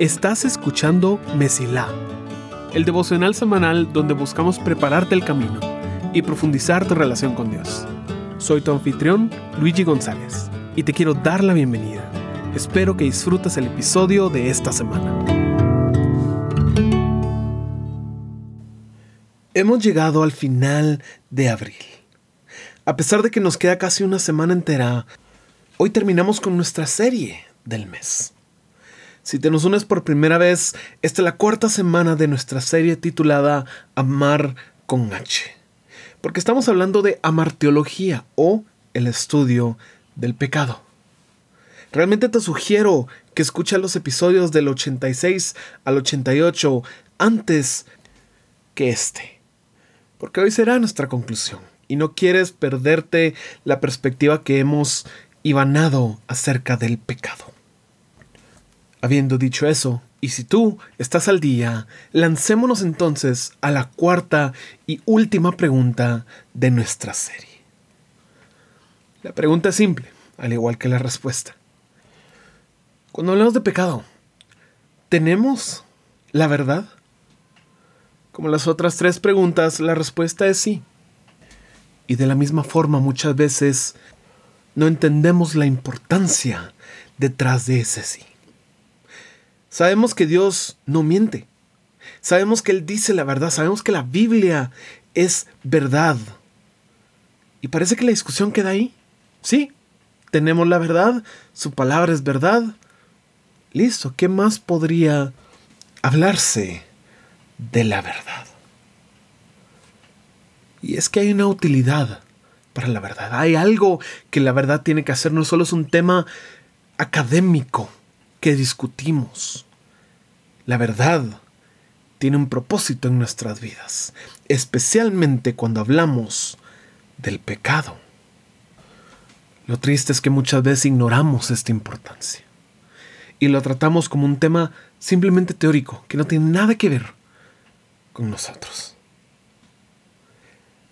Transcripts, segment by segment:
Estás escuchando Mesilá, el devocional semanal donde buscamos prepararte el camino y profundizar tu relación con Dios. Soy tu anfitrión, Luigi González, y te quiero dar la bienvenida. Espero que disfrutes el episodio de esta semana. Hemos llegado al final de abril. A pesar de que nos queda casi una semana entera, hoy terminamos con nuestra serie del mes. Si te nos unes por primera vez, esta es la cuarta semana de nuestra serie titulada Amar con H. Porque estamos hablando de amarteología o el estudio del pecado. Realmente te sugiero que escuches los episodios del 86 al 88 antes que este. Porque hoy será nuestra conclusión. Y no quieres perderte la perspectiva que hemos ibanado acerca del pecado. Habiendo dicho eso, y si tú estás al día, lancémonos entonces a la cuarta y última pregunta de nuestra serie. La pregunta es simple, al igual que la respuesta. Cuando hablamos de pecado, ¿tenemos la verdad? Como las otras tres preguntas, la respuesta es sí. Y de la misma forma muchas veces no entendemos la importancia detrás de ese sí. Sabemos que Dios no miente. Sabemos que Él dice la verdad. Sabemos que la Biblia es verdad. Y parece que la discusión queda ahí. Sí, tenemos la verdad. Su palabra es verdad. Listo, ¿qué más podría hablarse de la verdad? Y es que hay una utilidad para la verdad. Hay algo que la verdad tiene que hacer. No solo es un tema académico que discutimos. La verdad tiene un propósito en nuestras vidas, especialmente cuando hablamos del pecado. Lo triste es que muchas veces ignoramos esta importancia y lo tratamos como un tema simplemente teórico, que no tiene nada que ver con nosotros.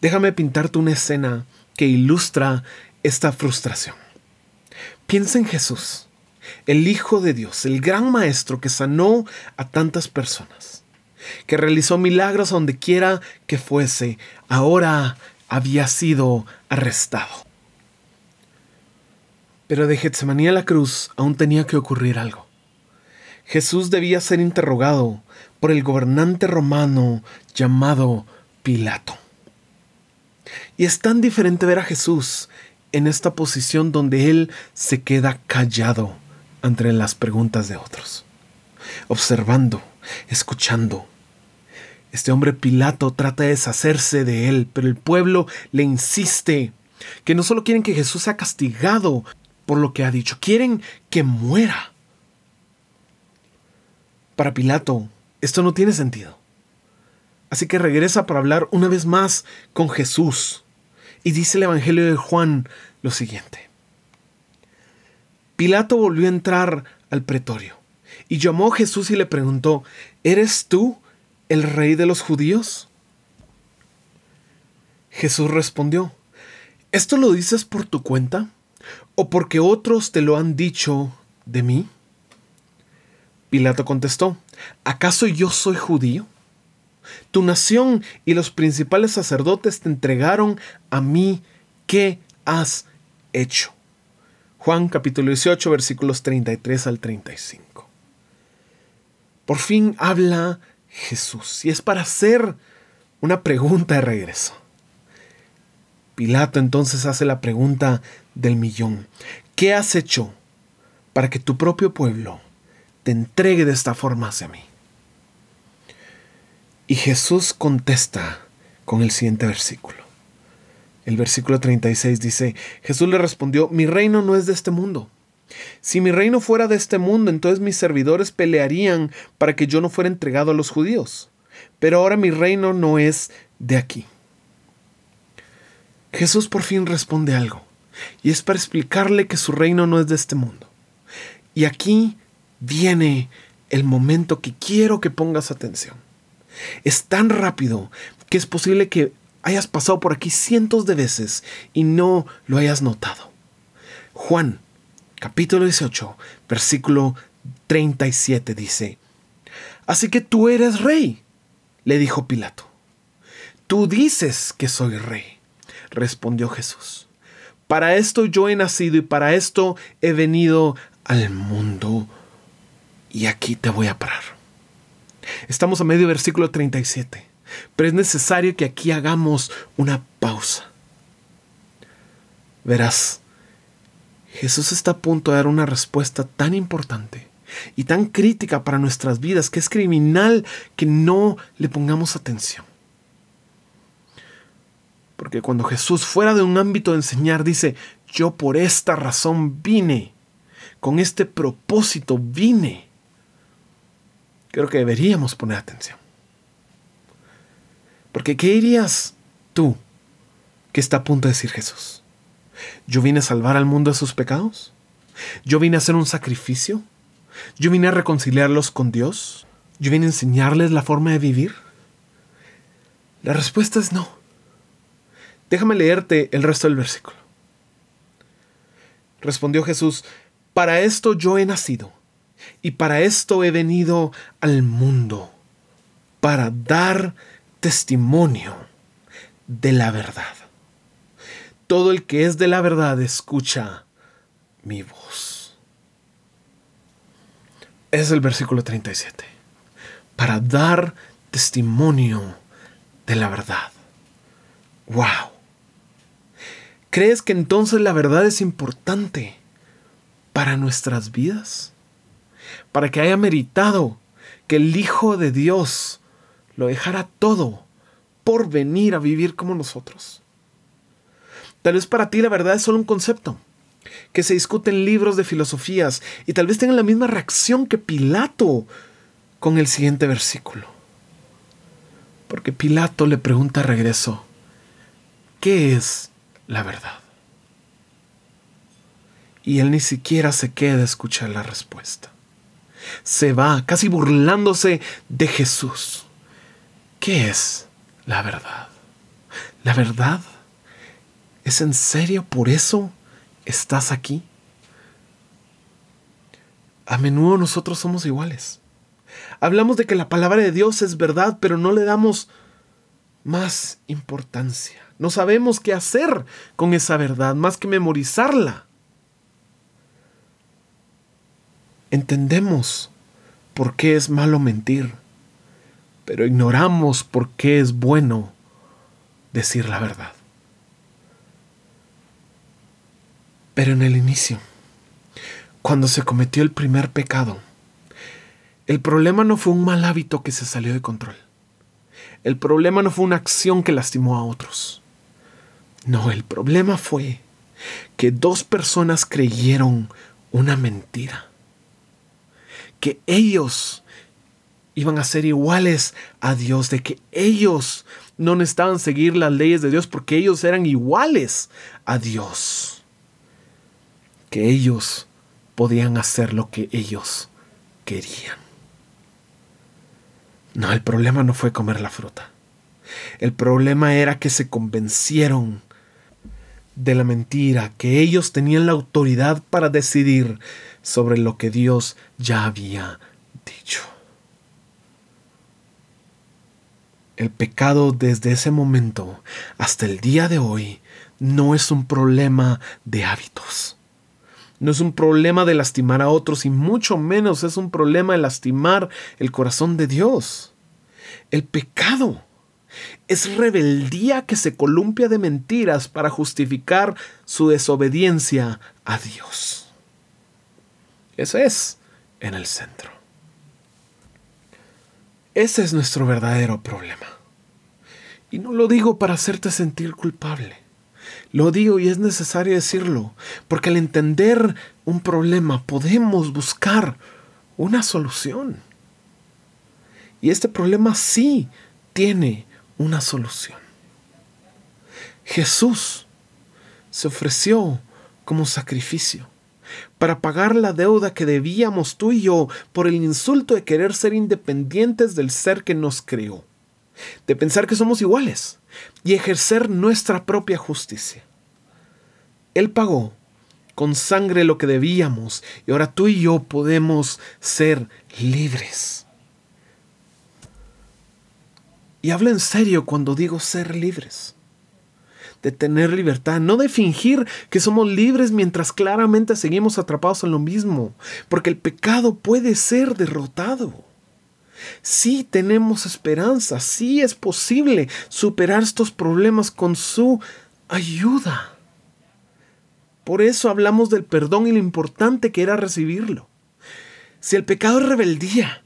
Déjame pintarte una escena que ilustra esta frustración. Piensa en Jesús el Hijo de Dios, el gran Maestro que sanó a tantas personas, que realizó milagros donde quiera que fuese, ahora había sido arrestado. Pero de Getsemaní a la cruz aún tenía que ocurrir algo. Jesús debía ser interrogado por el gobernante romano llamado Pilato. Y es tan diferente ver a Jesús en esta posición donde Él se queda callado entre las preguntas de otros, observando, escuchando. Este hombre Pilato trata de deshacerse de él, pero el pueblo le insiste que no solo quieren que Jesús sea castigado por lo que ha dicho, quieren que muera. Para Pilato, esto no tiene sentido. Así que regresa para hablar una vez más con Jesús. Y dice el Evangelio de Juan lo siguiente. Pilato volvió a entrar al pretorio y llamó a Jesús y le preguntó, ¿Eres tú el rey de los judíos? Jesús respondió, ¿esto lo dices por tu cuenta o porque otros te lo han dicho de mí? Pilato contestó, ¿acaso yo soy judío? Tu nación y los principales sacerdotes te entregaron a mí. ¿Qué has hecho? Juan capítulo 18 versículos 33 al 35. Por fin habla Jesús y es para hacer una pregunta de regreso. Pilato entonces hace la pregunta del millón. ¿Qué has hecho para que tu propio pueblo te entregue de esta forma hacia mí? Y Jesús contesta con el siguiente versículo. El versículo 36 dice, Jesús le respondió, mi reino no es de este mundo. Si mi reino fuera de este mundo, entonces mis servidores pelearían para que yo no fuera entregado a los judíos. Pero ahora mi reino no es de aquí. Jesús por fin responde algo, y es para explicarle que su reino no es de este mundo. Y aquí viene el momento que quiero que pongas atención. Es tan rápido que es posible que hayas pasado por aquí cientos de veces y no lo hayas notado. Juan, capítulo 18, versículo 37 dice, Así que tú eres rey, le dijo Pilato. Tú dices que soy rey, respondió Jesús. Para esto yo he nacido y para esto he venido al mundo. Y aquí te voy a parar. Estamos a medio versículo 37, pero es necesario que aquí hagamos una pausa. Verás, Jesús está a punto de dar una respuesta tan importante y tan crítica para nuestras vidas que es criminal que no le pongamos atención. Porque cuando Jesús fuera de un ámbito de enseñar dice, yo por esta razón vine, con este propósito vine, creo que deberíamos poner atención. Porque ¿qué dirías tú que está a punto de decir Jesús? ¿Yo vine a salvar al mundo de sus pecados? ¿Yo vine a hacer un sacrificio? ¿Yo vine a reconciliarlos con Dios? ¿Yo vine a enseñarles la forma de vivir? La respuesta es no. Déjame leerte el resto del versículo. Respondió Jesús, para esto yo he nacido, y para esto he venido al mundo, para dar testimonio de la verdad. Todo el que es de la verdad escucha mi voz. Es el versículo 37. Para dar testimonio de la verdad. ¡Wow! ¿Crees que entonces la verdad es importante para nuestras vidas? Para que haya meritado que el Hijo de Dios lo dejara todo por venir a vivir como nosotros. Tal vez para ti la verdad es solo un concepto, que se discute en libros de filosofías y tal vez tengan la misma reacción que Pilato con el siguiente versículo. Porque Pilato le pregunta a regreso, ¿qué es la verdad. Y él ni siquiera se queda a escuchar la respuesta. Se va casi burlándose de Jesús. ¿Qué es la verdad? ¿La verdad? ¿Es en serio por eso estás aquí? A menudo nosotros somos iguales. Hablamos de que la palabra de Dios es verdad, pero no le damos más importancia. No sabemos qué hacer con esa verdad más que memorizarla. Entendemos por qué es malo mentir, pero ignoramos por qué es bueno decir la verdad. Pero en el inicio, cuando se cometió el primer pecado, el problema no fue un mal hábito que se salió de control. El problema no fue una acción que lastimó a otros. No, el problema fue que dos personas creyeron una mentira. Que ellos iban a ser iguales a Dios, de que ellos no necesitaban seguir las leyes de Dios porque ellos eran iguales a Dios. Que ellos podían hacer lo que ellos querían. No, el problema no fue comer la fruta. El problema era que se convencieron de la mentira, que ellos tenían la autoridad para decidir sobre lo que Dios ya había dicho. El pecado desde ese momento hasta el día de hoy no es un problema de hábitos. No es un problema de lastimar a otros y mucho menos es un problema de lastimar el corazón de Dios. El pecado es rebeldía que se columpia de mentiras para justificar su desobediencia a Dios. Eso es en el centro. Ese es nuestro verdadero problema. Y no lo digo para hacerte sentir culpable. Lo digo y es necesario decirlo, porque al entender un problema podemos buscar una solución. Y este problema sí tiene una solución. Jesús se ofreció como sacrificio para pagar la deuda que debíamos tú y yo por el insulto de querer ser independientes del ser que nos creó, de pensar que somos iguales y ejercer nuestra propia justicia. Él pagó con sangre lo que debíamos y ahora tú y yo podemos ser libres. Y hablo en serio cuando digo ser libres. De tener libertad, no de fingir que somos libres mientras claramente seguimos atrapados en lo mismo, porque el pecado puede ser derrotado. Sí tenemos esperanza, sí es posible superar estos problemas con su ayuda. Por eso hablamos del perdón y lo importante que era recibirlo. Si el pecado es rebeldía,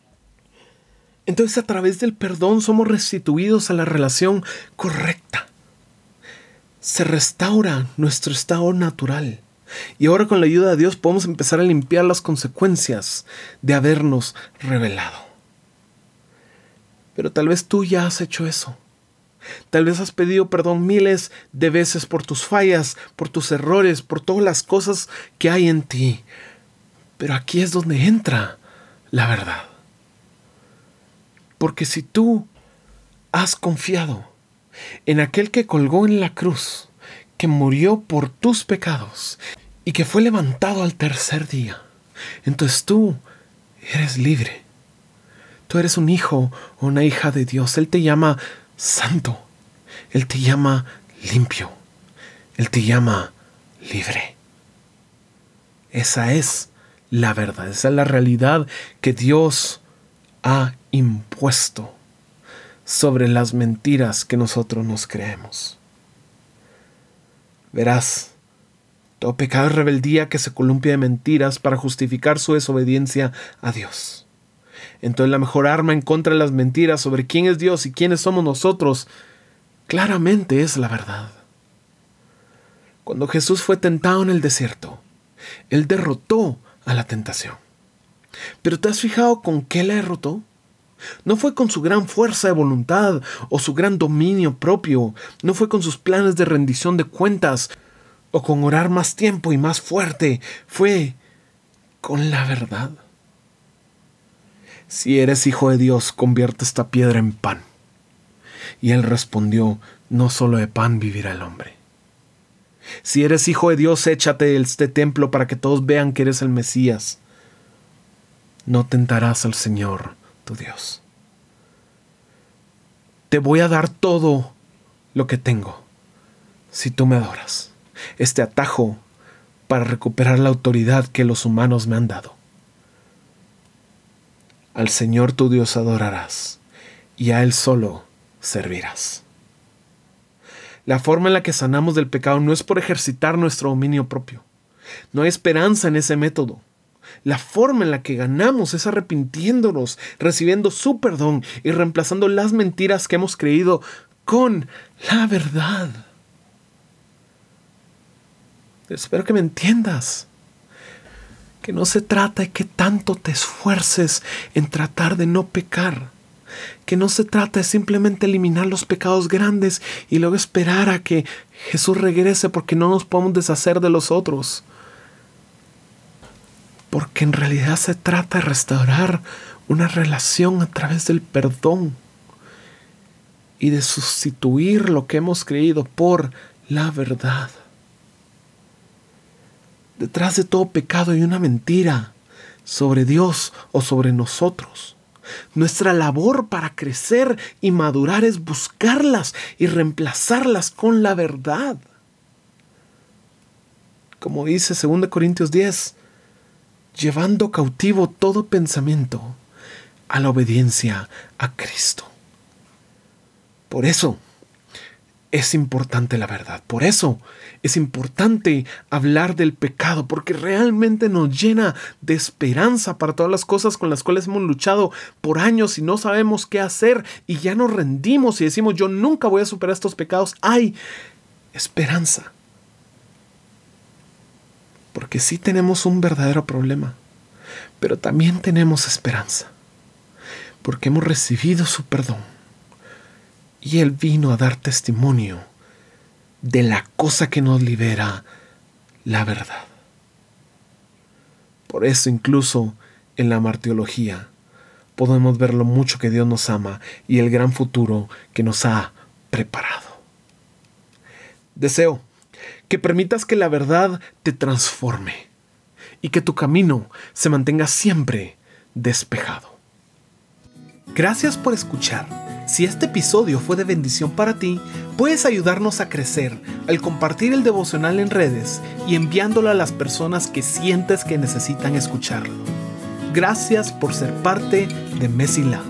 entonces a través del perdón somos restituidos a la relación correcta. Se restaura nuestro estado natural. Y ahora con la ayuda de Dios podemos empezar a limpiar las consecuencias de habernos revelado. Pero tal vez tú ya has hecho eso. Tal vez has pedido perdón miles de veces por tus fallas, por tus errores, por todas las cosas que hay en ti. Pero aquí es donde entra la verdad. Porque si tú has confiado en aquel que colgó en la cruz, que murió por tus pecados y que fue levantado al tercer día, entonces tú eres libre. Tú eres un hijo o una hija de Dios. Él te llama santo. Él te llama limpio. Él te llama libre. Esa es la verdad, esa es la realidad que Dios ha impuesto sobre las mentiras que nosotros nos creemos. Verás, todo pecado es rebeldía que se columpia de mentiras para justificar su desobediencia a Dios. Entonces la mejor arma en contra de las mentiras sobre quién es Dios y quiénes somos nosotros, claramente es la verdad. Cuando Jesús fue tentado en el desierto, Él derrotó a la tentación. Pero ¿te has fijado con qué la derrotó? No fue con su gran fuerza de voluntad o su gran dominio propio, no fue con sus planes de rendición de cuentas o con orar más tiempo y más fuerte, fue con la verdad. Si eres hijo de Dios, convierte esta piedra en pan. Y él respondió, no solo de pan vivirá el hombre. Si eres hijo de Dios, échate de este templo para que todos vean que eres el Mesías. No tentarás al Señor Dios. Te voy a dar todo lo que tengo si tú me adoras. Este atajo para recuperar la autoridad que los humanos me han dado. Al Señor tu Dios adorarás y a Él solo servirás. La forma en la que sanamos del pecado no es por ejercitar nuestro dominio propio. No hay esperanza en ese método. La forma en la que ganamos es arrepintiéndonos, recibiendo su perdón y reemplazando las mentiras que hemos creído con la verdad. Espero que me entiendas. Que no se trata de que tanto te esfuerces en tratar de no pecar. Que no se trata de simplemente eliminar los pecados grandes y luego esperar a que Jesús regrese porque no nos podemos deshacer de los otros porque en realidad se trata de restaurar una relación a través del perdón y de sustituir lo que hemos creído por la verdad. Detrás de todo pecado hay una mentira sobre Dios o sobre nosotros. Nuestra labor para crecer y madurar es buscarlas y reemplazarlas con la verdad. Como dice 2 Corintios 10, llevando cautivo todo pensamiento a la obediencia a Cristo. Por eso es importante la verdad, por eso es importante hablar del pecado, porque realmente nos llena de esperanza para todas las cosas con las cuales hemos luchado por años y no sabemos qué hacer y ya nos rendimos y decimos yo nunca voy a superar estos pecados. Hay esperanza porque sí tenemos un verdadero problema, pero también tenemos esperanza, porque hemos recibido su perdón. Y Él vino a dar testimonio de la cosa que nos libera, la verdad. Por eso incluso en la martiología podemos ver lo mucho que Dios nos ama y el gran futuro que nos ha preparado. Deseo que permitas que la verdad te transforme y que tu camino se mantenga siempre despejado. Gracias por escuchar. Si este episodio fue de bendición para ti, puedes ayudarnos a crecer al compartir el devocional en redes y enviándolo a las personas que sientes que necesitan escucharlo. Gracias por ser parte de Mesila.